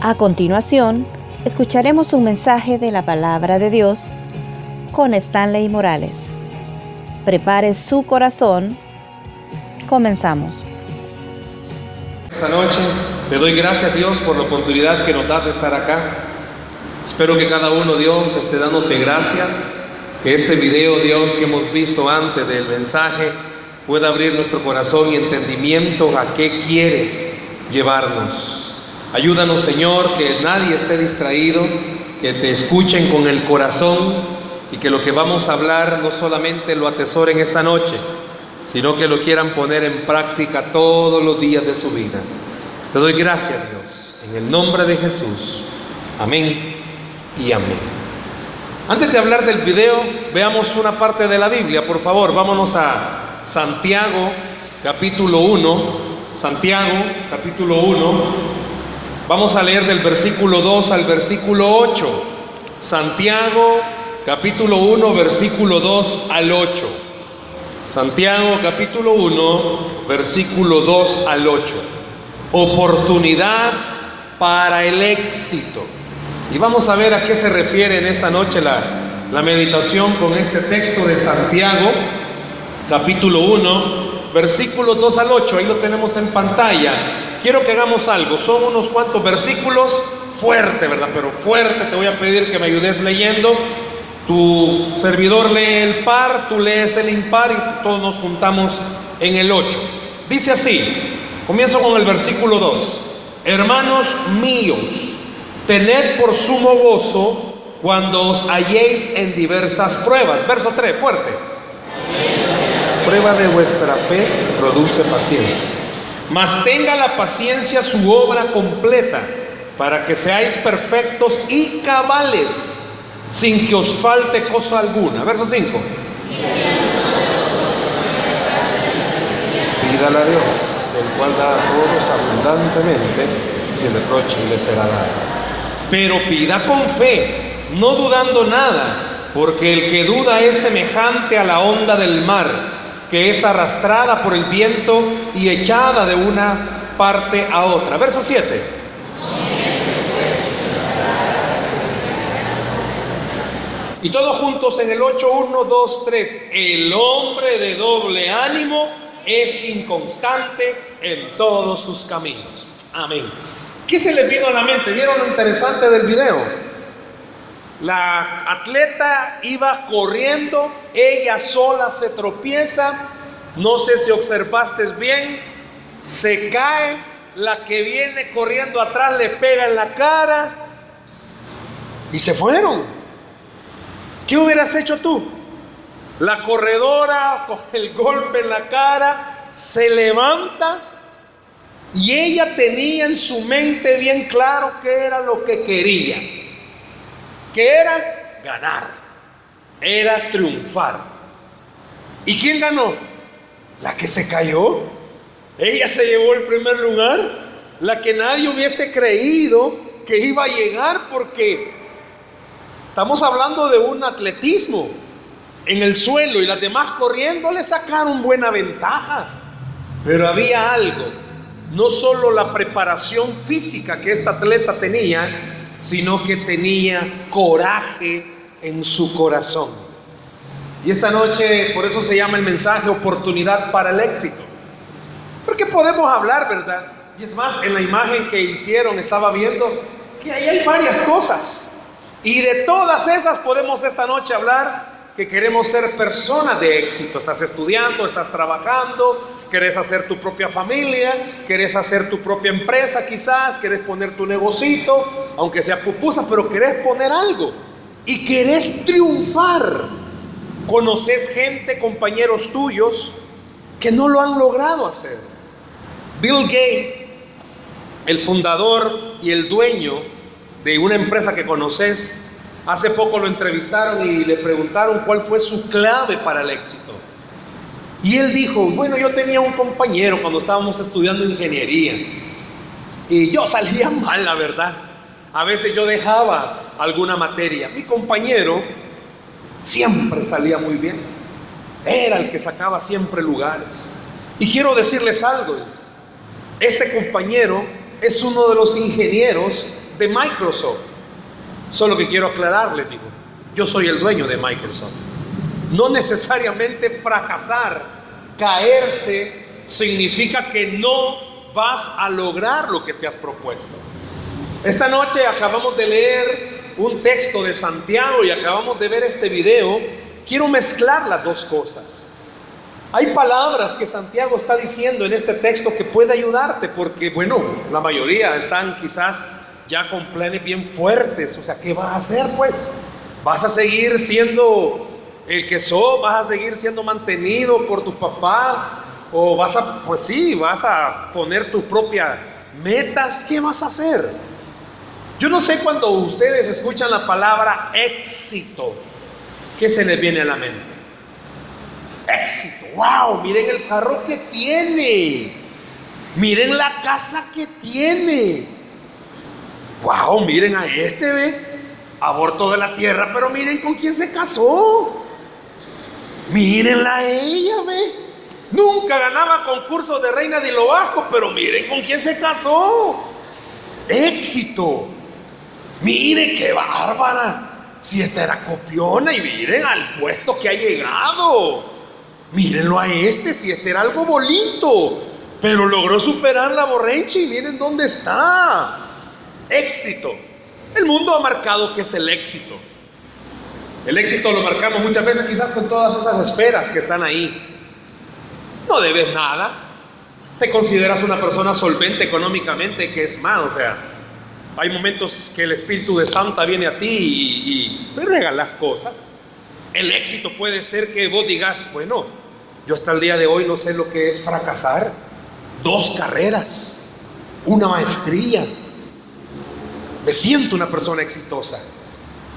A continuación, escucharemos un mensaje de la palabra de Dios con Stanley Morales. Prepare su corazón. Comenzamos. Esta noche le doy gracias a Dios por la oportunidad que nos da de estar acá. Espero que cada uno, Dios, esté dándote gracias. Que este video, Dios, que hemos visto antes del mensaje, pueda abrir nuestro corazón y entendimiento a qué quieres llevarnos. Ayúdanos, Señor, que nadie esté distraído, que te escuchen con el corazón y que lo que vamos a hablar no solamente lo atesoren esta noche, sino que lo quieran poner en práctica todos los días de su vida. Te doy gracias, Dios, en el nombre de Jesús. Amén y amén. Antes de hablar del video, veamos una parte de la Biblia, por favor. Vámonos a Santiago, capítulo 1. Santiago, capítulo 1. Vamos a leer del versículo 2 al versículo 8. Santiago capítulo 1 versículo 2 al 8. Santiago capítulo 1 versículo 2 al 8. Oportunidad para el éxito. Y vamos a ver a qué se refiere en esta noche la, la meditación con este texto de Santiago capítulo 1 versículos 2 al 8, ahí lo tenemos en pantalla. Quiero que hagamos algo, son unos cuantos versículos fuerte, ¿verdad? Pero fuerte, te voy a pedir que me ayudes leyendo. Tu servidor lee el par, tú lees el impar y todos nos juntamos en el 8. Dice así, comienzo con el versículo 2. Hermanos míos, tened por sumo gozo cuando os halléis en diversas pruebas. Verso 3, fuerte prueba de vuestra fe produce paciencia. Mas tenga la paciencia su obra completa, para que seáis perfectos y cabales, sin que os falte cosa alguna. Verso 5. Pídale a Dios, el cual da a todos abundantemente, sin reproche y le será dado. Pero pida con fe, no dudando nada, porque el que duda es semejante a la onda del mar que es arrastrada por el viento y echada de una parte a otra. Verso 7. Y todos juntos en el 8, 1, 2, 3. El hombre de doble ánimo es inconstante en todos sus caminos. Amén. ¿Qué se le vino a la mente? ¿Vieron lo interesante del video? La atleta iba corriendo, ella sola se tropieza, no sé si observaste bien, se cae, la que viene corriendo atrás le pega en la cara y se fueron. ¿Qué hubieras hecho tú? La corredora con el golpe en la cara se levanta y ella tenía en su mente bien claro qué era lo que quería era ganar, era triunfar. ¿Y quién ganó? La que se cayó. Ella se llevó el primer lugar, la que nadie hubiese creído que iba a llegar porque estamos hablando de un atletismo en el suelo y las demás corriendo le sacaron buena ventaja. Pero había algo, no solo la preparación física que esta atleta tenía, sino que tenía coraje en su corazón. Y esta noche, por eso se llama el mensaje oportunidad para el éxito. Porque podemos hablar, ¿verdad? Y es más, en la imagen que hicieron estaba viendo que ahí hay varias cosas. Y de todas esas podemos esta noche hablar que queremos ser personas de éxito. Estás estudiando, estás trabajando, querés hacer tu propia familia, querés hacer tu propia empresa quizás, querés poner tu negocito, aunque sea pupusa, pero querés poner algo. Y querés triunfar. Conoces gente, compañeros tuyos, que no lo han logrado hacer. Bill Gates, el fundador y el dueño de una empresa que conoces, Hace poco lo entrevistaron y le preguntaron cuál fue su clave para el éxito. Y él dijo, bueno, yo tenía un compañero cuando estábamos estudiando ingeniería. Y yo salía mal, la verdad. A veces yo dejaba alguna materia. Mi compañero siempre salía muy bien. Era el que sacaba siempre lugares. Y quiero decirles algo. Este compañero es uno de los ingenieros de Microsoft. Solo que quiero aclararle, digo, yo soy el dueño de Microsoft. No necesariamente fracasar, caerse, significa que no vas a lograr lo que te has propuesto. Esta noche acabamos de leer un texto de Santiago y acabamos de ver este video. Quiero mezclar las dos cosas. Hay palabras que Santiago está diciendo en este texto que puede ayudarte porque, bueno, la mayoría están quizás ya con planes bien fuertes. O sea, ¿qué vas a hacer pues? ¿Vas a seguir siendo el que sos? ¿Vas a seguir siendo mantenido por tus papás? ¿O vas a, pues sí, vas a poner tus propias metas? ¿Qué vas a hacer? Yo no sé cuando ustedes escuchan la palabra éxito, ¿qué se les viene a la mente? Éxito, wow, miren el carro que tiene, miren la casa que tiene, wow, miren a este, ve, aborto de la tierra, pero miren con quién se casó, mírenla a ella, ve. Nunca ganaba concursos de reina de lo bajo, pero miren con quién se casó. Éxito. Mire qué bárbara. Si esta era copiona y miren al puesto que ha llegado. Mírenlo a este, si este era algo bonito. Pero logró superar la borrencha y miren dónde está. Éxito. El mundo ha marcado que es el éxito. El éxito lo marcamos muchas veces quizás con todas esas esferas que están ahí. No debes nada. Te consideras una persona solvente económicamente, que es más, o sea, hay momentos que el Espíritu de Santa viene a ti y, y regalas cosas. El éxito puede ser que vos digas, bueno, yo hasta el día de hoy no sé lo que es fracasar. Dos carreras, una maestría. Me siento una persona exitosa.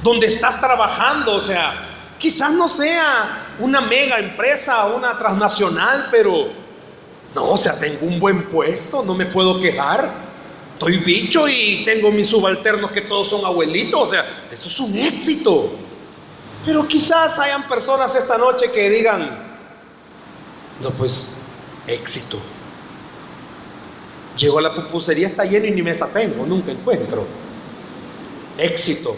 Donde estás trabajando, o sea, quizás no sea una mega empresa, una transnacional, pero no, o sea, tengo un buen puesto, no me puedo quejar. Estoy bicho y tengo mis subalternos que todos son abuelitos, o sea, eso es un éxito. Pero quizás hayan personas esta noche que digan, no, pues, éxito. Llego a la pupusería, está lleno y ni mesa tengo, nunca encuentro. Éxito.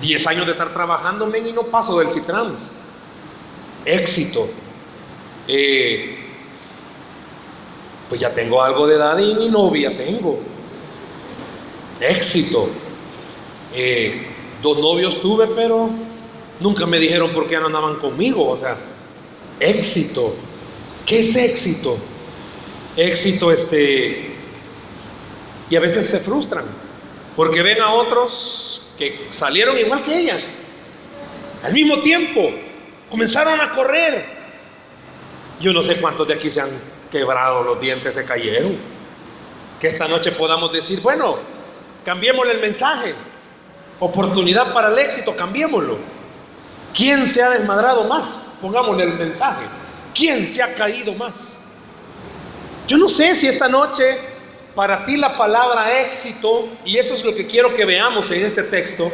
Diez años de estar trabajando, men, y no paso del Citrans. Éxito. Eh, pues ya tengo algo de edad y mi novia tengo. Éxito. Eh, dos novios tuve, pero nunca me dijeron por qué no andaban conmigo. O sea, éxito. ¿Qué es éxito? Éxito, este. Y a veces se frustran porque ven a otros que salieron igual que ella. Al mismo tiempo, comenzaron a correr. Yo no sé cuántos de aquí se han quebrado los dientes, se cayeron. Que esta noche podamos decir, bueno, cambiémosle el mensaje. Oportunidad para el éxito, cambiémoslo. ¿Quién se ha desmadrado más? Pongámosle el mensaje. ¿Quién se ha caído más? Yo no sé si esta noche para ti la palabra éxito, y eso es lo que quiero que veamos en este texto,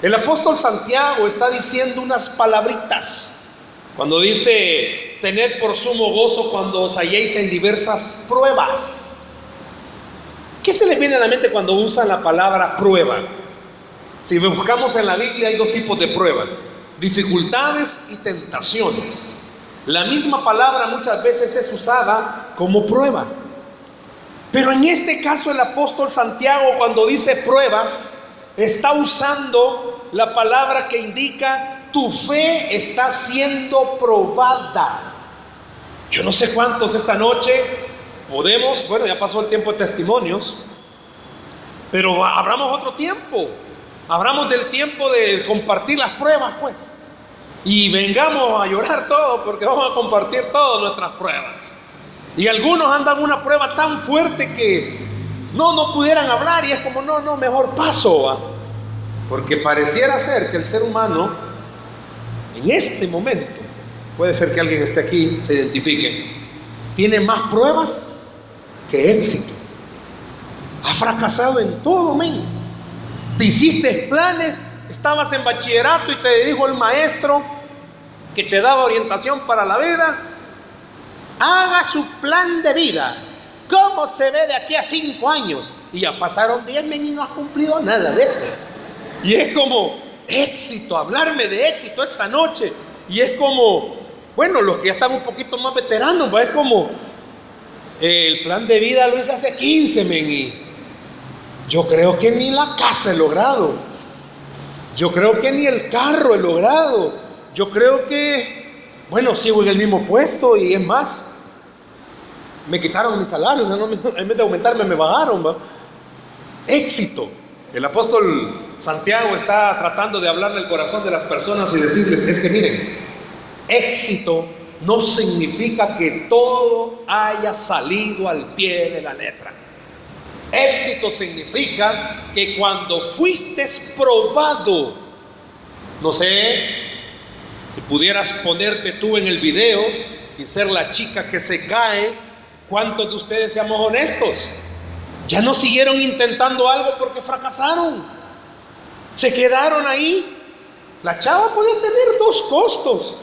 el apóstol Santiago está diciendo unas palabritas. Cuando dice, tened por sumo gozo cuando os halléis en diversas pruebas. ¿Qué se le viene a la mente cuando usan la palabra prueba? Si buscamos en la Biblia hay dos tipos de pruebas, dificultades y tentaciones. La misma palabra muchas veces es usada como prueba. Pero en este caso el apóstol Santiago cuando dice pruebas, está usando la palabra que indica tu fe está siendo probada. Yo no sé cuántos esta noche podemos, bueno, ya pasó el tiempo de testimonios, pero abramos otro tiempo. Abramos del tiempo de compartir las pruebas, pues. Y vengamos a llorar todo porque vamos a compartir todas nuestras pruebas. Y algunos andan una prueba tan fuerte que no, no pudieran hablar y es como, no, no, mejor paso. Porque pareciera ser que el ser humano, en este momento, puede ser que alguien esté aquí, se identifique, tiene más pruebas que éxito. Ha fracasado en todo, men. Te hiciste planes, estabas en bachillerato y te dijo el maestro que te daba orientación para la vida, haga su plan de vida. ¿Cómo se ve de aquí a cinco años? Y ya pasaron diez y no has cumplido nada de eso. Y es como éxito, hablarme de éxito esta noche. Y es como, bueno, los que ya están un poquito más veteranos, pues es como, el plan de vida lo hice hace 15, men, y yo creo que ni la casa he logrado. Yo creo que ni el carro he logrado. Yo creo que, bueno, sigo en el mismo puesto y es más, me quitaron mi salario, en vez de aumentarme me bajaron. Éxito. El apóstol Santiago está tratando de hablarle al corazón de las personas y decirles, es que miren, éxito no significa que todo haya salido al pie de la letra. Éxito significa que cuando fuiste probado, no sé, si pudieras ponerte tú en el video y ser la chica que se cae, ¿cuántos de ustedes seamos honestos? Ya no siguieron intentando algo porque fracasaron. Se quedaron ahí. La chava podía tener dos costos.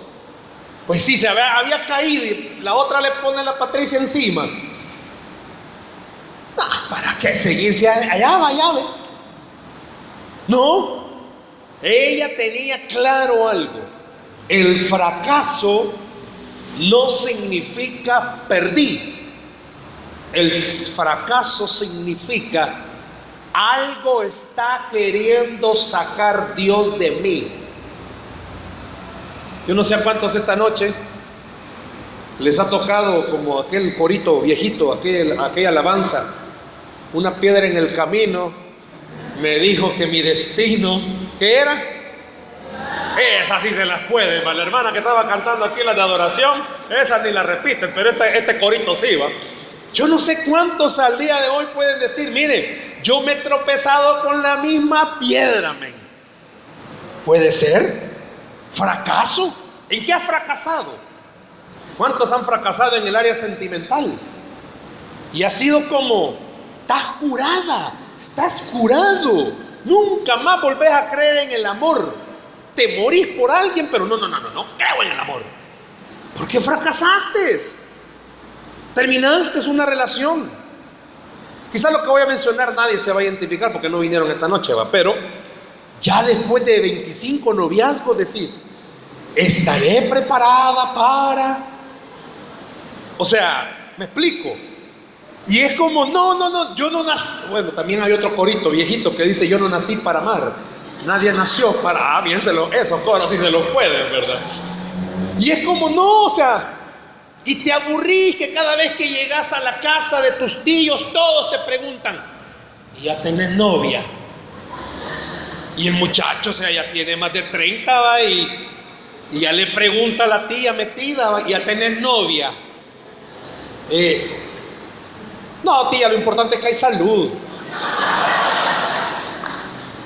Pues sí, se había, caído y la otra le pone a la Patricia encima. Ah, ¿Para qué seguirse allá, allá, ve? No, ella tenía claro algo. El fracaso no significa perdí. El fracaso significa algo está queriendo sacar Dios de mí. Yo no sé a cuántos esta noche les ha tocado como aquel corito viejito, aquel, aquella alabanza, una piedra en el camino, me dijo que mi destino, ¿qué era? Esa sí se las puede, la hermana que estaba cantando aquí la de adoración, esa ni la repiten, pero este corito sí va. Yo no sé cuántos al día de hoy pueden decir, mire, yo me he tropezado con la misma piedra, men. ¿Puede ser? ¿Fracaso? ¿En qué ha fracasado? ¿Cuántos han fracasado en el área sentimental? Y ha sido como, estás curada, estás curado. Nunca más volvés a creer en el amor. Te morís por alguien, pero no, no, no, no, no creo en el amor. ¿Por qué fracasaste? Terminaste una relación. Quizás lo que voy a mencionar nadie se va a identificar porque no vinieron esta noche, va. Pero ya después de 25 noviazgos decís, estaré preparada para... O sea, me explico. Y es como, no, no, no, yo no nací. Bueno, también hay otro corito viejito que dice, yo no nací para amar. Nadie nació para... Ah, bien, esos coros sí se los pueden, ¿verdad? Y es como, no, o sea, y te aburrís que cada vez que llegas a la casa de tus tíos, todos te preguntan, ¿y ya tenés novia? Y el muchacho, o sea, ya tiene más de 30, va, y, ya le pregunta a la tía metida, ¿y ya tenés novia? Eh, no, tía, lo importante es que hay salud.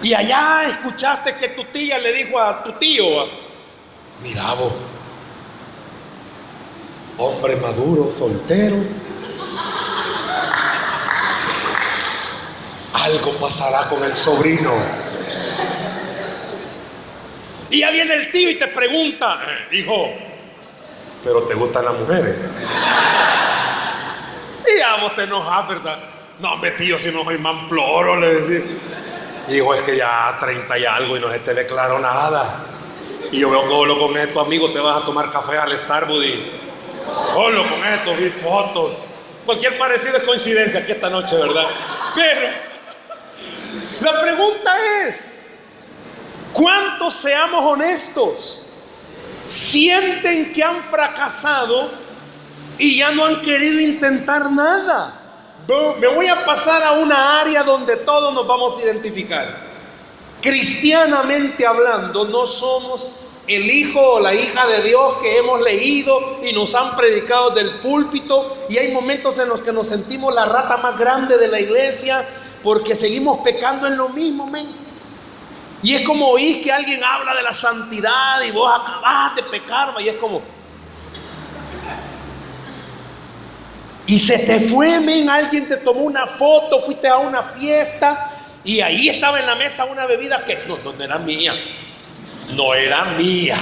Y allá escuchaste que tu tía le dijo a tu tío, mira vos, hombre maduro, soltero. Algo pasará con el sobrino. Y ya viene el tío y te pregunta, hijo, pero te gustan las mujeres. Y ya vos te enojas, ¿verdad? No, hombre, tío, si no soy mamploro, le decís. Hijo, es que ya 30 y algo y no se te ve claro nada. Y yo veo que con esto, amigo, te vas a tomar café al Starbucks Solo con esto vi fotos. Cualquier parecido es coincidencia aquí esta noche, ¿verdad? Pero la pregunta es, ¿cuántos seamos honestos? Sienten que han fracasado y ya no han querido intentar nada. Me voy a pasar a una área donde todos nos vamos a identificar. Cristianamente hablando, no somos el hijo o la hija de Dios que hemos leído y nos han predicado del púlpito. Y hay momentos en los que nos sentimos la rata más grande de la iglesia porque seguimos pecando en lo mismo, men. Y es como oír que alguien habla de la santidad y vos acabás de pecar, y es como... Y se te fue, men, alguien te tomó una foto, fuiste a una fiesta y ahí estaba en la mesa una bebida que no, no era mía no era mía.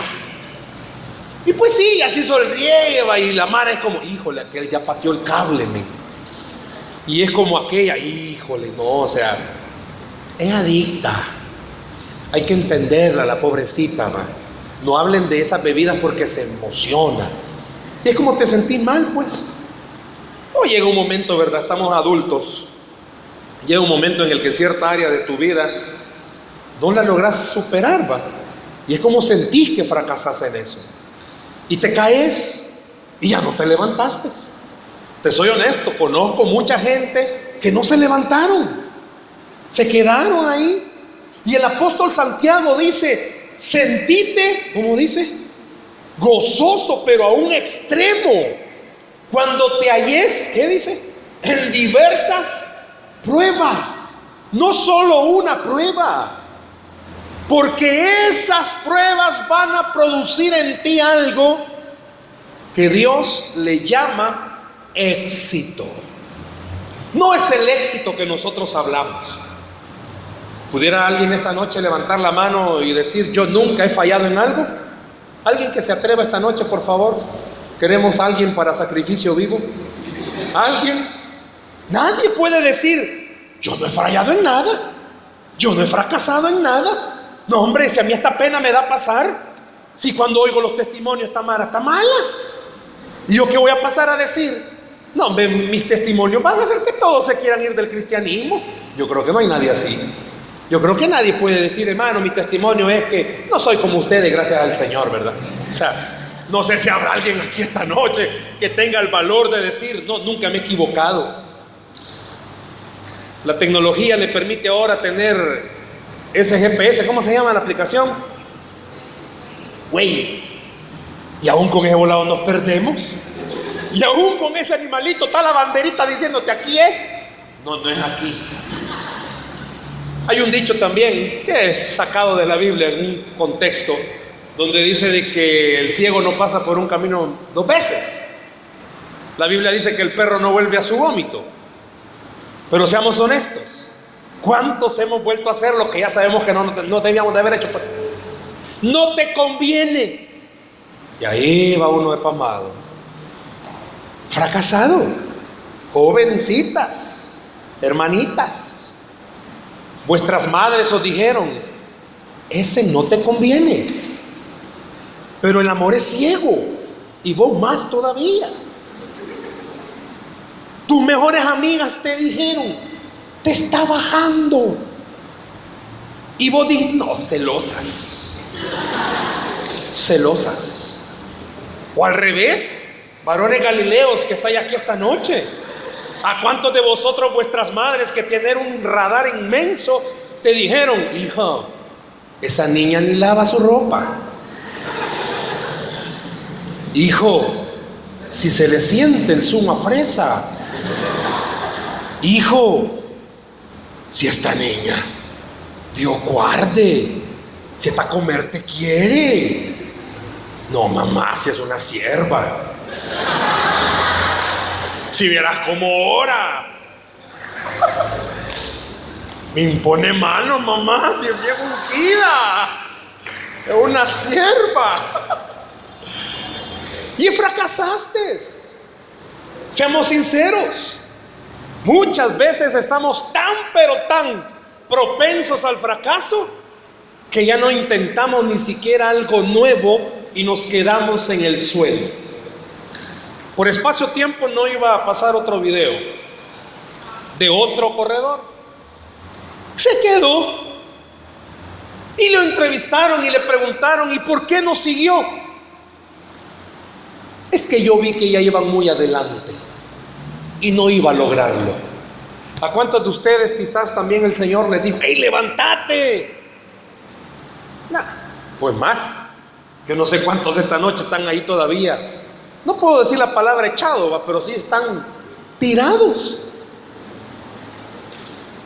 Y pues sí, así sonrieva y la mara es como, híjole, aquel ya pateó el cable, men. Y es como aquella, híjole, no, o sea, es adicta. Hay que entenderla, la pobrecita, va. No hablen de esas bebidas porque se emociona. Y es como te sentís mal, pues. O llega un momento, ¿verdad? Estamos adultos. Llega un momento en el que cierta área de tu vida no la logras superar, va. Y es como sentís que fracasas en eso. Y te caes y ya no te levantaste. Te soy honesto, conozco mucha gente que no se levantaron. Se quedaron ahí. Y el apóstol Santiago dice, sentite, como dice, gozoso, pero a un extremo. Cuando te halles, ¿qué dice? En diversas pruebas. No solo una prueba. Porque esas pruebas van a producir en ti algo que Dios le llama éxito. No es el éxito que nosotros hablamos. ¿Pudiera alguien esta noche levantar la mano y decir, yo nunca he fallado en algo? ¿Alguien que se atreva esta noche, por favor? ¿Queremos a alguien para sacrificio vivo? ¿Alguien? Nadie puede decir, yo no he fallado en nada. Yo no he fracasado en nada. No, hombre, si a mí esta pena me da pasar, si cuando oigo los testimonios esta mala está mala, ¿y yo qué voy a pasar a decir? No, hombre, mis testimonios van a hacer que todos se quieran ir del cristianismo. Yo creo que no hay nadie así. Yo creo que nadie puede decir, hermano, mi testimonio es que no soy como ustedes, gracias al Señor, ¿verdad? O sea, no sé si habrá alguien aquí esta noche que tenga el valor de decir, no, nunca me he equivocado. La tecnología le permite ahora tener ese GPS, ¿cómo se llama la aplicación? Wave. Y aún con ese volado nos perdemos. Y aún con ese animalito está la banderita diciéndote aquí es. No, no es aquí. Hay un dicho también que es sacado de la Biblia en un contexto donde dice de que el ciego no pasa por un camino dos veces. La Biblia dice que el perro no vuelve a su vómito. Pero seamos honestos. ¿Cuántos hemos vuelto a hacer lo que ya sabemos que no, no debíamos de haber hecho? Pues no te conviene. Y ahí va uno de pamado. Fracasado. Jovencitas, hermanitas. Vuestras madres os dijeron, ese no te conviene. Pero el amor es ciego. Y vos más todavía. Tus mejores amigas te dijeron, te está bajando. Y vos dijiste, no, celosas. Celosas. O al revés, varones galileos que estáis aquí esta noche. ¿A cuántos de vosotros vuestras madres que tienen un radar inmenso te dijeron, hijo, esa niña ni lava su ropa? Hijo, si se le siente el zumo fresa. Hijo, si esta niña, Dios guarde, si esta comer te quiere. No, mamá, si es una sierva. Si vieras cómo ora. Me impone mano, mamá, si es bien ungida. Es una sierva. Y fracasaste. Seamos sinceros. Muchas veces estamos tan, pero tan propensos al fracaso que ya no intentamos ni siquiera algo nuevo y nos quedamos en el suelo. Por espacio-tiempo no iba a pasar otro video de otro corredor. Se quedó y lo entrevistaron y le preguntaron, ¿y por qué no siguió? Es que yo vi que ya iban muy adelante y no iba a lograrlo. ¿A cuántos de ustedes quizás también el Señor les dijo, ¡hey, levántate! pues más. Yo no sé cuántos esta noche están ahí todavía. No puedo decir la palabra echado, pero sí están tirados.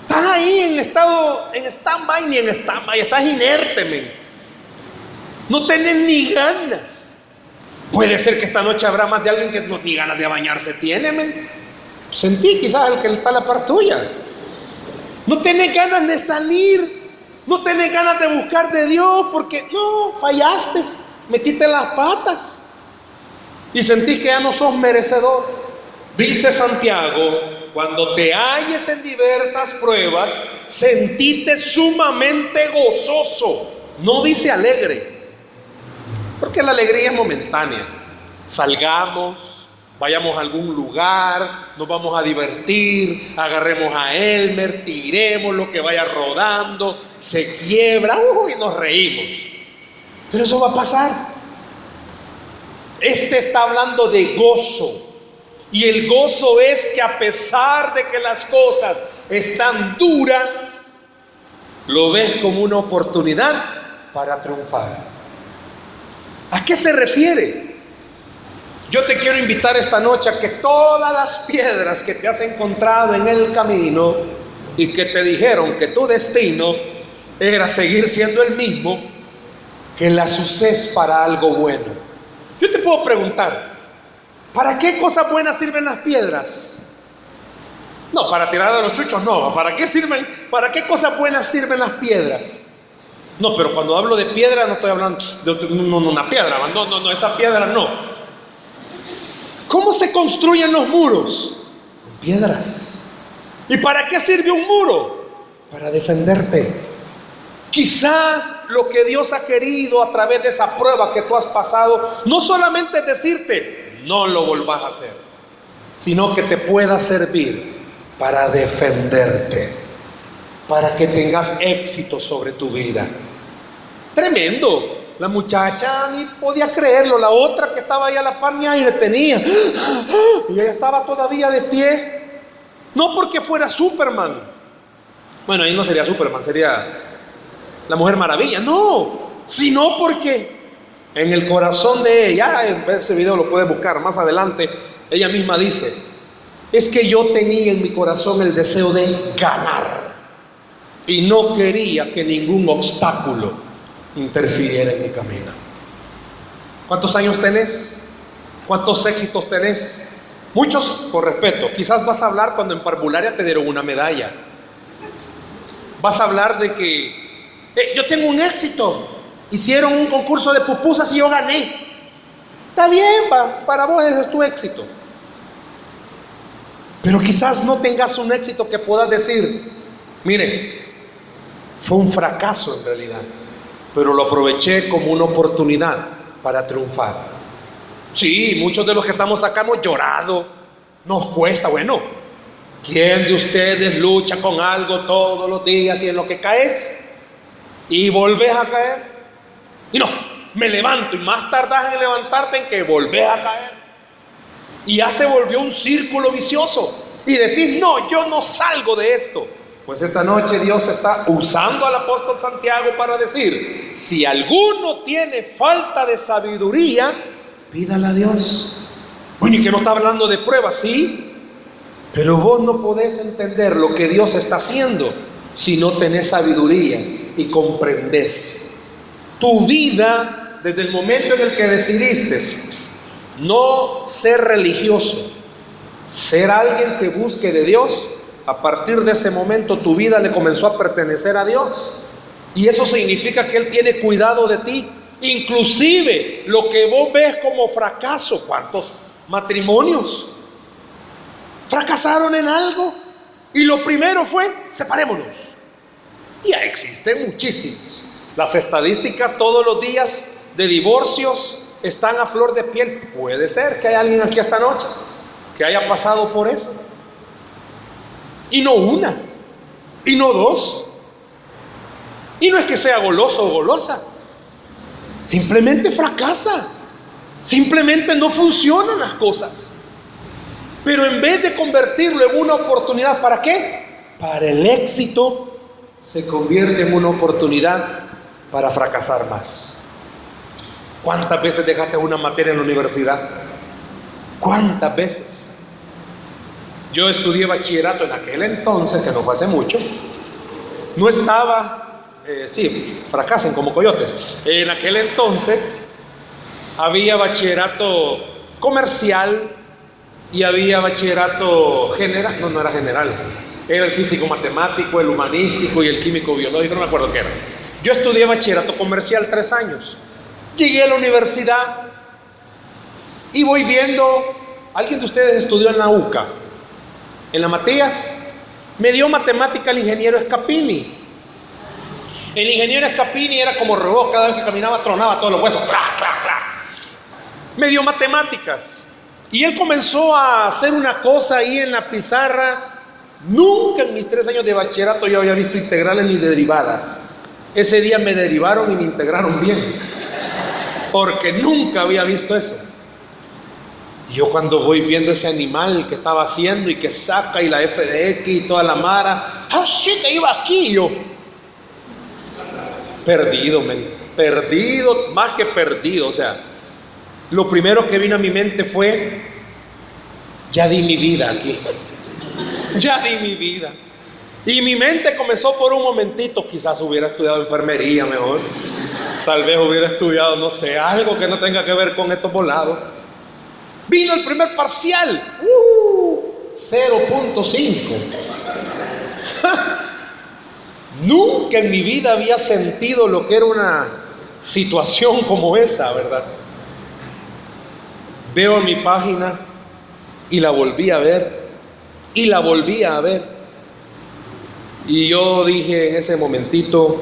Estás ahí en estado, en stand-by ni en stand-by, estás inerte, men. No tenés ni ganas. Puede ser que esta noche habrá más de alguien que no ni ganas de bañarse tiene, men. Sentí quizás el que está a la par tuya. No tenés ganas de salir. No tenés ganas de buscar de Dios porque no, fallaste. Metiste las patas. Y sentís que ya no sos merecedor. Dice Santiago cuando te halles en diversas pruebas, sentite sumamente gozoso. No dice alegre, porque la alegría es momentánea. Salgamos, vayamos a algún lugar, nos vamos a divertir, agarremos a Elmer, tiremos lo que vaya rodando, se quiebra, y nos reímos. Pero eso va a pasar. Este está hablando de gozo. Y el gozo es que a pesar de que las cosas están duras, lo ves como una oportunidad para triunfar. ¿A qué se refiere? Yo te quiero invitar esta noche a que todas las piedras que te has encontrado en el camino y que te dijeron que tu destino era seguir siendo el mismo, que las uses para algo bueno. Yo te puedo preguntar, ¿Para qué cosas buenas sirven las piedras? No, para tirar a los chuchos no. ¿Para qué sirven? ¿Para qué cosas buenas sirven las piedras? No, pero cuando hablo de piedra no estoy hablando de una piedra. No, no, no, esa piedra no. ¿Cómo se construyen los muros? Con piedras. ¿Y para qué sirve un muro? Para defenderte. Quizás lo que Dios ha querido a través de esa prueba que tú has pasado, no solamente es decirte, no lo volvás a hacer, sino que te pueda servir para defenderte, para que tengas éxito sobre tu vida. Tremendo. La muchacha ni podía creerlo, la otra que estaba ahí a la par ni aire tenía. Y ella estaba todavía de pie. No porque fuera Superman. Bueno, ahí no sería Superman, sería la Mujer Maravilla. No, sino porque en el corazón de ella, ese video lo puedes buscar más adelante, ella misma dice, es que yo tenía en mi corazón el deseo de ganar y no quería que ningún obstáculo interfiriera en mi camino. ¿Cuántos años tenés? ¿Cuántos éxitos tenés? Muchos con respeto. Quizás vas a hablar cuando en parvularia te dieron una medalla. Vas a hablar de que eh, yo tengo un éxito. Hicieron un concurso de pupusas y yo gané. Está bien, para vos ese es tu éxito. Pero quizás no tengas un éxito que puedas decir, mire, fue un fracaso en realidad, pero lo aproveché como una oportunidad para triunfar. Sí, muchos de los que estamos acá hemos llorado, nos cuesta, bueno, ¿quién de ustedes lucha con algo todos los días y en lo que caes y volvés a caer? Y no, me levanto y más tardas en levantarte en que volvés a caer. Y ya se volvió un círculo vicioso. Y decir, no, yo no salgo de esto. Pues esta noche Dios está usando al apóstol Santiago para decir, si alguno tiene falta de sabiduría, pídala a Dios. Bueno, y que no está hablando de pruebas, sí, pero vos no podés entender lo que Dios está haciendo si no tenés sabiduría y comprendés. Tu vida desde el momento en el que decidiste no ser religioso, ser alguien que busque de Dios, a partir de ese momento tu vida le comenzó a pertenecer a Dios. Y eso significa que Él tiene cuidado de ti. Inclusive lo que vos ves como fracaso, ¿cuántos matrimonios fracasaron en algo? Y lo primero fue, separémonos. Ya existen muchísimos. Las estadísticas todos los días de divorcios están a flor de piel. Puede ser que haya alguien aquí esta noche que haya pasado por eso. Y no una, y no dos. Y no es que sea goloso o golosa. Simplemente fracasa. Simplemente no funcionan las cosas. Pero en vez de convertirlo en una oportunidad, ¿para qué? Para el éxito, se convierte en una oportunidad para fracasar más. ¿Cuántas veces dejaste una materia en la universidad? ¿Cuántas veces? Yo estudié bachillerato en aquel entonces, que no fue hace mucho. No estaba, eh, sí, fracasen como coyotes. En aquel entonces había bachillerato comercial y había bachillerato general, no, no era general, era el físico matemático, el humanístico y el químico biológico, no me acuerdo qué era. Yo estudié bachillerato comercial tres años. Llegué a la universidad y voy viendo, ¿alguien de ustedes estudió en la UCA? En la Matías. Me dio matemática el ingeniero Escapini. El ingeniero Escapini era como robot, cada vez que caminaba tronaba todos los huesos. Me dio matemáticas. Y él comenzó a hacer una cosa ahí en la pizarra. Nunca en mis tres años de bachillerato yo había visto integrales ni derivadas. Ese día me derivaron y me integraron bien. Porque nunca había visto eso. Y yo cuando voy viendo ese animal que estaba haciendo y que saca y la F de X y toda la mara, ah, sí, que iba aquí yo. Perdido, perdido, más que perdido, o sea, lo primero que vino a mi mente fue, ya di mi vida aquí, ya di mi vida. Y mi mente comenzó por un momentito, quizás hubiera estudiado enfermería mejor, tal vez hubiera estudiado, no sé, algo que no tenga que ver con estos volados. Vino el primer parcial, uh, 0.5. Nunca en mi vida había sentido lo que era una situación como esa, ¿verdad? Veo mi página y la volví a ver y la volví a ver. Y yo dije en ese momentito,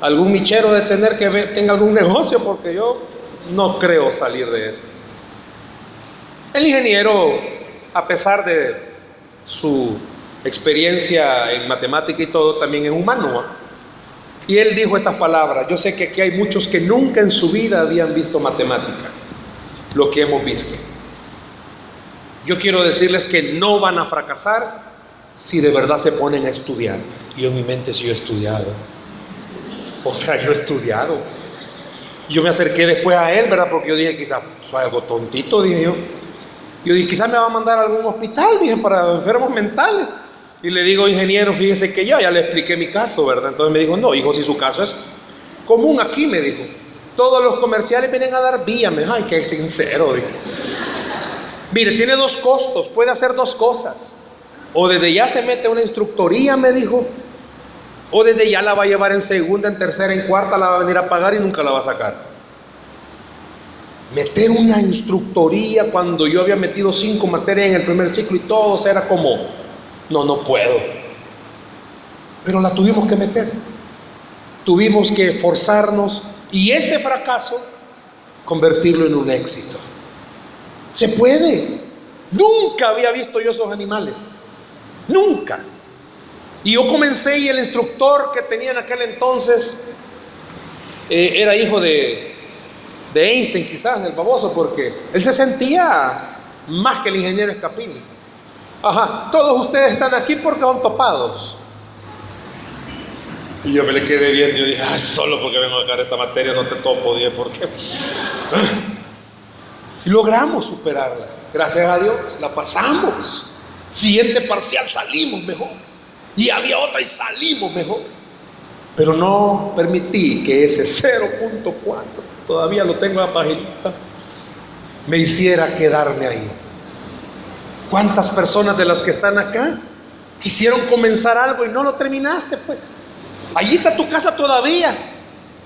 algún michero de tener que ver, tenga algún negocio porque yo no creo salir de esto. El ingeniero, a pesar de su experiencia en matemática y todo, también es humano. Y él dijo estas palabras, yo sé que aquí hay muchos que nunca en su vida habían visto matemática lo que hemos visto. Yo quiero decirles que no van a fracasar si de verdad se ponen a estudiar. Y en mi mente si yo he estudiado. O sea, yo he estudiado. Yo me acerqué después a él, ¿verdad? Porque yo dije, quizás algo tontito, dije yo. Yo dije, quizás me va a mandar a algún hospital, dije, para enfermos mentales. Y le digo, ingeniero, fíjese que yo ya le expliqué mi caso, ¿verdad? Entonces me dijo, no, hijo, si su caso es común aquí, me dijo. Todos los comerciales vienen a dar vía. Me ay, qué sincero. Mire, tiene dos costos, puede hacer dos cosas. O desde ya se mete una instructoría, me dijo. O desde ya la va a llevar en segunda, en tercera, en cuarta, la va a venir a pagar y nunca la va a sacar. Meter una instructoría cuando yo había metido cinco materias en el primer ciclo y todos era como, no, no puedo. Pero la tuvimos que meter. Tuvimos que forzarnos y ese fracaso convertirlo en un éxito. Se puede. Nunca había visto yo esos animales. Nunca. Y yo comencé y el instructor que tenía en aquel entonces eh, era hijo de, de Einstein quizás, el baboso, porque él se sentía más que el ingeniero Escapini. Ajá, todos ustedes están aquí porque son topados. Y yo me le quedé viendo yo dije, ah, solo porque vengo a sacar esta materia no te topo, dije, ¿por qué? Y logramos superarla. Gracias a Dios, la pasamos. Siguiente parcial salimos mejor. Y había otra y salimos mejor. Pero no permití que ese 0.4, todavía lo tengo en la paginita, me hiciera quedarme ahí. ¿Cuántas personas de las que están acá quisieron comenzar algo y no lo terminaste? Pues Allí está tu casa todavía.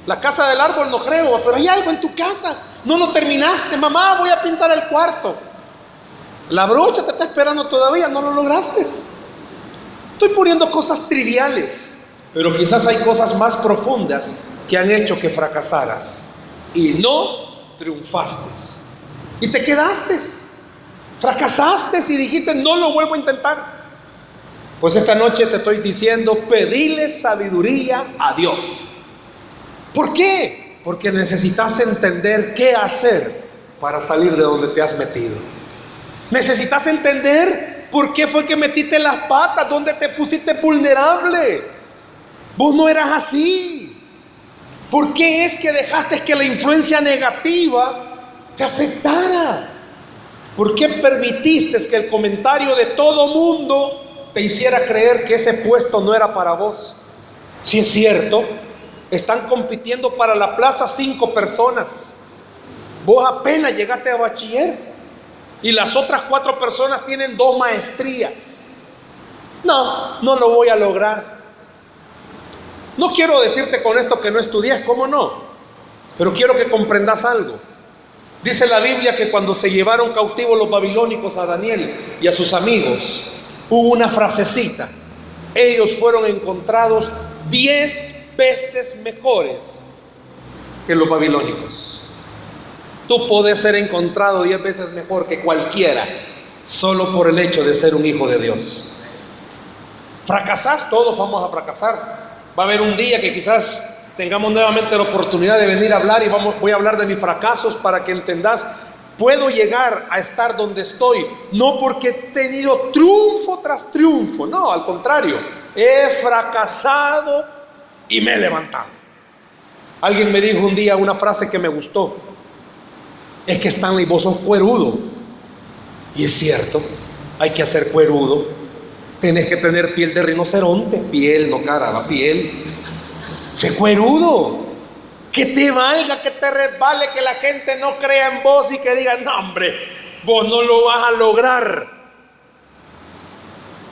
La casa del árbol no creo, pero hay algo en tu casa. No lo terminaste. Mamá, voy a pintar el cuarto. La brocha te está esperando todavía, no lo lograste. Estoy poniendo cosas triviales, pero quizás hay cosas más profundas que han hecho que fracasaras y no triunfaste. Y te quedaste. Fracasaste y dijiste, no lo vuelvo a intentar. Pues esta noche te estoy diciendo, pedile sabiduría a Dios. ¿Por qué? Porque necesitas entender qué hacer para salir de donde te has metido. Necesitas entender por qué fue que metiste las patas, donde te pusiste vulnerable. Vos no eras así. ¿Por qué es que dejaste que la influencia negativa te afectara? ¿Por qué permitiste que el comentario de todo mundo te hiciera creer que ese puesto no era para vos. Si es cierto, están compitiendo para la plaza cinco personas. Vos apenas llegaste a bachiller y las otras cuatro personas tienen dos maestrías. No, no lo voy a lograr. No quiero decirte con esto que no estudies, ¿cómo no? Pero quiero que comprendas algo. Dice la Biblia que cuando se llevaron cautivos los babilónicos a Daniel y a sus amigos, hubo una frasecita. Ellos fueron encontrados diez veces mejores que los babilónicos. Tú puedes ser encontrado diez veces mejor que cualquiera, solo por el hecho de ser un hijo de Dios. Fracasás, todos vamos a fracasar. Va a haber un día que quizás tengamos nuevamente la oportunidad de venir a hablar y voy a hablar de mis fracasos para que entendas, puedo llegar a estar donde estoy, no porque he tenido triunfo tras triunfo, no, al contrario, he fracasado y me he levantado. Alguien me dijo un día una frase que me gustó, es que Stanley, vos sos cuerudo. Y es cierto, hay que hacer cuerudo. Tenés que tener piel de rinoceronte, piel, no cara, la piel. Sé cuerudo. Que te valga, que te resbale, que la gente no crea en vos y que diga, no hombre, vos no lo vas a lograr.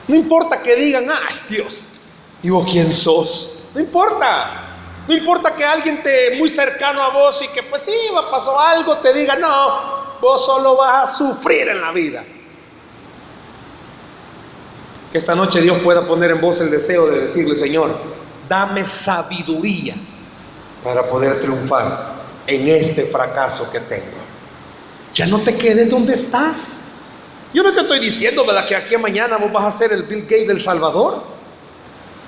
No importa que digan, ay Dios, ¿y vos quién sos? No importa. No importa que alguien te muy cercano a vos y que pues sí, pasó algo, te diga, no, vos solo vas a sufrir en la vida. Que esta noche Dios pueda poner en vos el deseo de decirle, Señor, dame sabiduría para poder triunfar en este fracaso que tengo. Ya no te quedes donde estás. Yo no te estoy diciendo. Que aquí mañana vos vas a ser el Bill Gates del Salvador.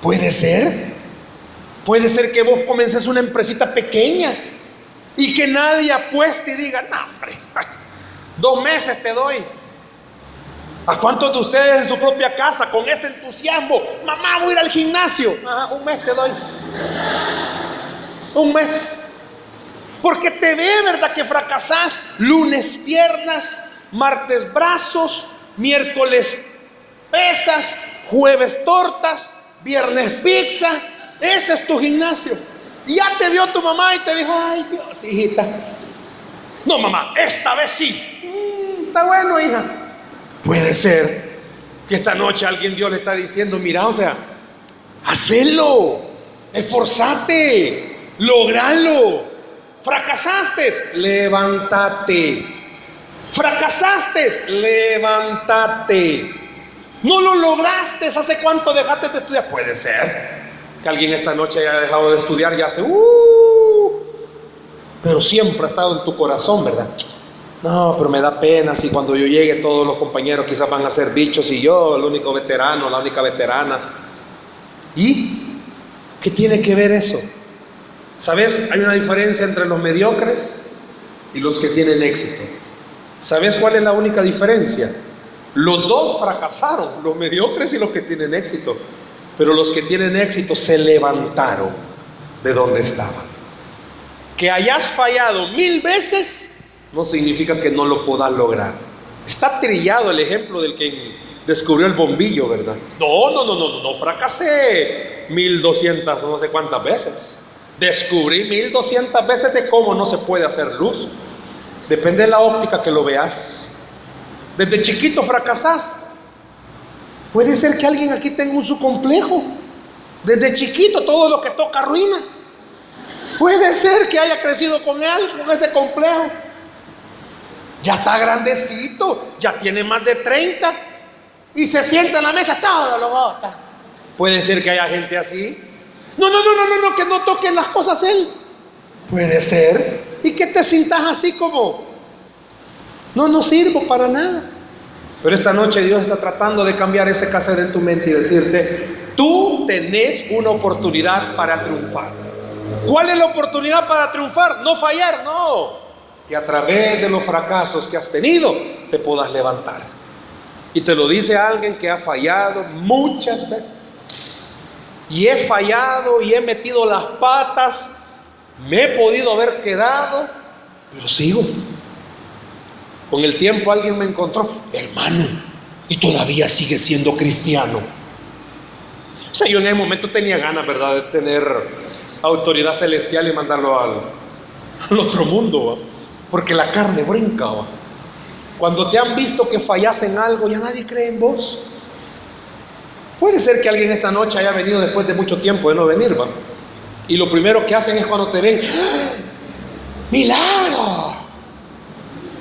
Puede ser. Puede ser que vos comences una empresita pequeña y que nadie apueste y diga, no, hombre, dos meses te doy. ¿A cuántos de ustedes en su propia casa con ese entusiasmo? Mamá, voy a ir al gimnasio. un mes te doy. Un mes. Porque te ve, ¿verdad? Que fracasás lunes piernas, martes brazos, miércoles pesas, jueves tortas, viernes pizza. Ese es tu gimnasio. Y ya te vio tu mamá y te dijo, ay Dios, hijita. No, mamá, esta vez sí. Mm, está bueno, hija. Puede ser que esta noche alguien Dios le está diciendo, mira, o sea, hacelo, esforzate, logralo. Fracasaste, levántate. Fracasaste, levántate. No lo lograste, ¿hace cuánto dejaste de estudiar? Puede ser que alguien esta noche haya dejado de estudiar y hace, uh, pero siempre ha estado en tu corazón, ¿verdad? No, pero me da pena si cuando yo llegue todos los compañeros quizás van a ser bichos y yo, el único veterano, la única veterana. ¿Y qué tiene que ver eso? ¿Sabes? Hay una diferencia entre los mediocres y los que tienen éxito. ¿Sabes cuál es la única diferencia? Los dos fracasaron, los mediocres y los que tienen éxito. Pero los que tienen éxito se levantaron de donde estaban. Que hayas fallado mil veces no significa que no lo puedas lograr. Está trillado el ejemplo del que descubrió el bombillo, ¿verdad? No, no, no, no, no, fracasé 1200, no sé cuántas veces. Descubrí 1200 veces de cómo no se puede hacer luz. Depende de la óptica que lo veas. Desde chiquito fracasás. Puede ser que alguien aquí tenga un su complejo. Desde chiquito todo lo que toca ruina. Puede ser que haya crecido con él, con ese complejo. Ya está grandecito, ya tiene más de 30 y se sienta en la mesa, todo lo bota. Puede ser que haya gente así. No, no, no, no, no, que no toquen las cosas él. Puede ser. Y que te sientas así como, no, no sirvo para nada. Pero esta noche Dios está tratando de cambiar ese caser en tu mente y decirte, tú tenés una oportunidad para triunfar. ¿Cuál es la oportunidad para triunfar? No fallar, no que a través de los fracasos que has tenido te puedas levantar. Y te lo dice alguien que ha fallado muchas veces. Y he fallado y he metido las patas, me he podido haber quedado, pero sigo. Con el tiempo alguien me encontró, hermano, y todavía sigue siendo cristiano. O sea, yo en ese momento tenía ganas, ¿verdad?, de tener autoridad celestial y mandarlo al, al otro mundo. Porque la carne brinca. Cuando te han visto que fallas en algo, ya nadie cree en vos. Puede ser que alguien esta noche haya venido después de mucho tiempo de no venir, ¿va? Y lo primero que hacen es cuando te ven, ¡Ah! ¡milagro!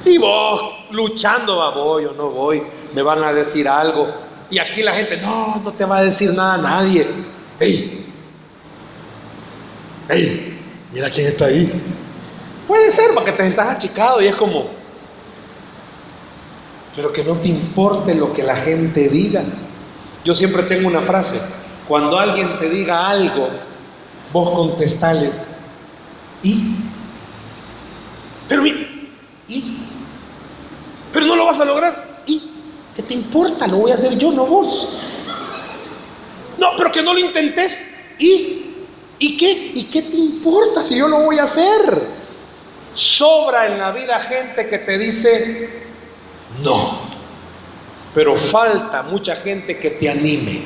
Y vos luchando, va, voy o no voy, me van a decir algo. Y aquí la gente, no, no te va a decir nada nadie. ¡Ey! ¡Ey! Mira quién está ahí. Puede ser para que te sientas achicado y es como, pero que no te importe lo que la gente diga. Yo siempre tengo una frase, cuando alguien te diga algo, vos contestales, ¿y? Pero ¿y? Pero no lo vas a lograr, ¿y? ¿Qué te importa? Lo voy a hacer yo, no vos. No, pero que no lo intentes, ¿y? ¿Y qué? ¿Y qué te importa si yo lo voy a hacer? Sobra en la vida gente que te dice, no. Pero falta mucha gente que te anime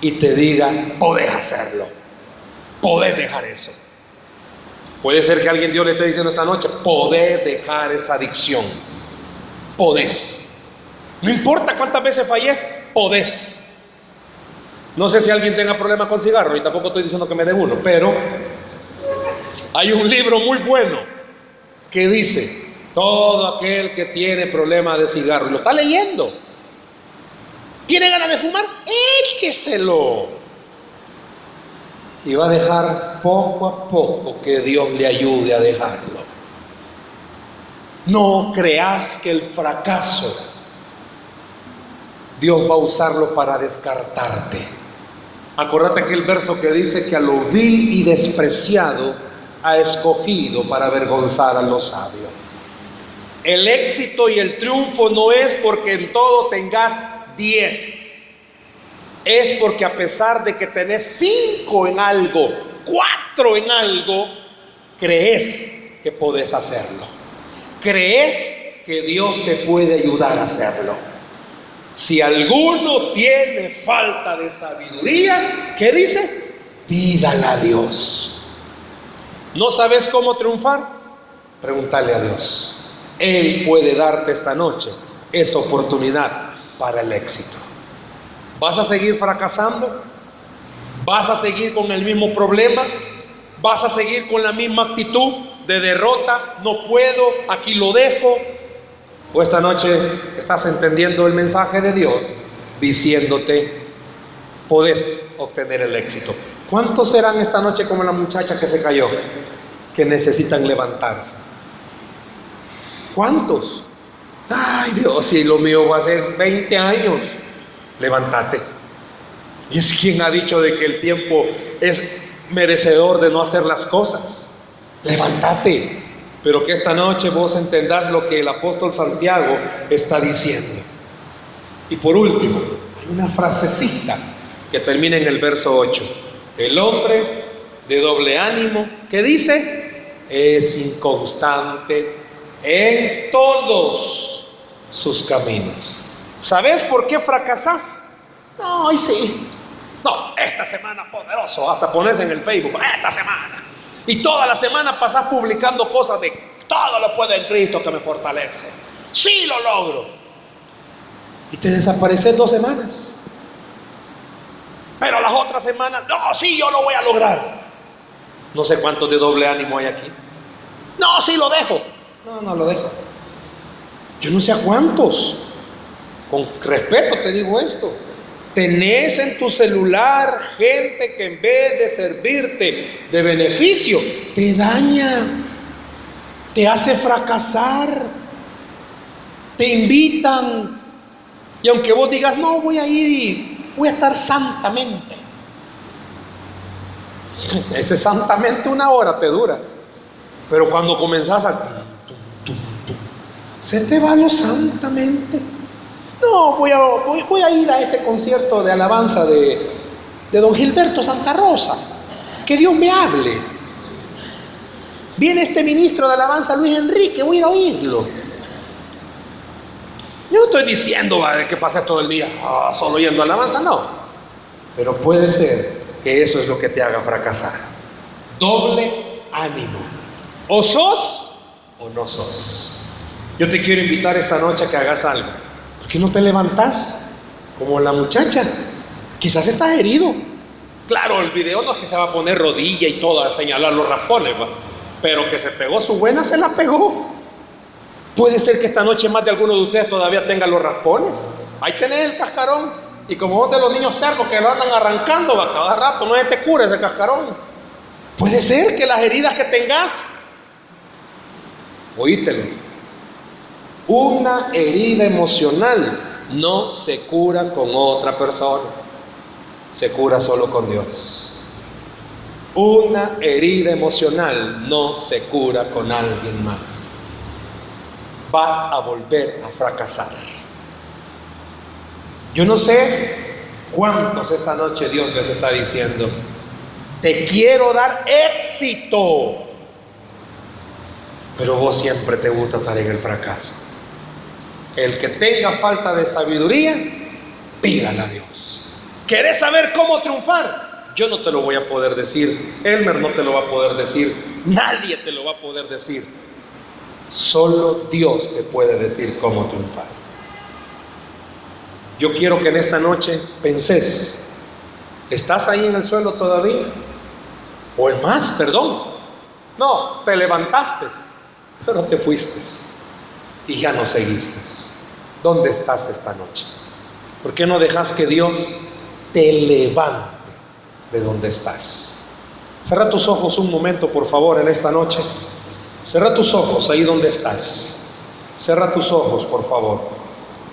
y te diga, podés hacerlo, podés dejar eso. Puede ser que alguien Dios le esté diciendo esta noche, podés dejar esa adicción, podés. No importa cuántas veces falles, podés. No sé si alguien tenga problemas con cigarro y tampoco estoy diciendo que me dé uno, pero hay un libro muy bueno que dice, todo aquel que tiene problemas de cigarro, lo está leyendo, ¿tiene ganas de fumar? Écheselo. Y va a dejar poco a poco que Dios le ayude a dejarlo. No creas que el fracaso Dios va a usarlo para descartarte. Acordate aquel verso que dice que a lo vil y despreciado ha escogido para avergonzar a los sabios. El éxito y el triunfo no es porque en todo tengas 10. Es porque a pesar de que tenés 5 en algo, 4 en algo, crees que podés hacerlo. Crees que Dios te puede ayudar a hacerlo. Si alguno tiene falta de sabiduría, ¿qué dice? Pídala a Dios. ¿No sabes cómo triunfar? Pregúntale a Dios. Él puede darte esta noche esa oportunidad para el éxito. ¿Vas a seguir fracasando? ¿Vas a seguir con el mismo problema? ¿Vas a seguir con la misma actitud de derrota? No puedo, aquí lo dejo. O esta noche estás entendiendo el mensaje de Dios diciéndote, podés obtener el éxito. ¿Cuántos serán esta noche como la muchacha que se cayó? Que necesitan levantarse. ¿Cuántos? Ay Dios, si lo mío va a ser 20 años, levántate. Y es quien ha dicho de que el tiempo es merecedor de no hacer las cosas. Levántate. Pero que esta noche vos entendás lo que el apóstol Santiago está diciendo. Y por último, hay una frasecita que termina en el verso 8. El hombre de doble ánimo, que dice, es inconstante en todos sus caminos. ¿Sabes por qué fracasás? No, y sí. No, esta semana poderoso, hasta pones en el Facebook, esta semana. Y toda la semana pasás publicando cosas de todo lo puedo en Cristo que me fortalece. Sí lo logro. Y te desapareces dos semanas. Pero las otras semanas, no, sí, yo lo voy a lograr. No sé cuántos de doble ánimo hay aquí. No, sí lo dejo. No, no lo dejo. Yo no sé a cuántos. Con respeto te digo esto. Tenés en tu celular gente que en vez de servirte de beneficio, te daña, te hace fracasar, te invitan. Y aunque vos digas, no, voy a ir y voy a estar santamente. Ese santamente una hora te dura. Pero cuando comenzás a se te va lo santamente. No, voy a, a, ir a este concierto de alabanza de, don Gilberto Santa Rosa. Que Dios me hable. Viene este ministro de alabanza Luis Enrique, voy a a oírlo. Yo estoy diciendo que pases todo el día ah, solo oyendo alabanza, no. Pero puede ser que eso es lo que te haga fracasar. Doble ánimo. O sos o no sos. Yo te quiero invitar esta noche a que hagas algo. ¿Por qué no te levantas como la muchacha? Quizás estás herido. Claro, el video no es que se va a poner rodilla y todo a señalar los raspones, pero que se pegó su buena, se la pegó. Puede ser que esta noche más de alguno de ustedes todavía tenga los raspones. Ahí tenés el cascarón. Y como vos de los niños ternos que lo andan arrancando a cada rato, no se te cura ese cascarón. Puede ser que las heridas que tengas, oítelo, una herida emocional no se cura con otra persona, se cura solo con Dios. Una herida emocional no se cura con alguien más. Vas a volver a fracasar. Yo no sé cuántos esta noche Dios les está diciendo, te quiero dar éxito, pero vos siempre te gusta estar en el fracaso. El que tenga falta de sabiduría, pídala a Dios. ¿Querés saber cómo triunfar? Yo no te lo voy a poder decir. Elmer no te lo va a poder decir. Nadie te lo va a poder decir. Solo Dios te puede decir cómo triunfar. Yo quiero que en esta noche penses, ¿estás ahí en el suelo todavía? O es más, perdón. No, te levantaste, pero te fuiste y ya no seguiste. ¿Dónde estás esta noche? ¿Por qué no dejas que Dios te levante de donde estás? Cierra tus ojos un momento, por favor, en esta noche. Cierra tus ojos ahí donde estás. Cierra tus ojos, por favor.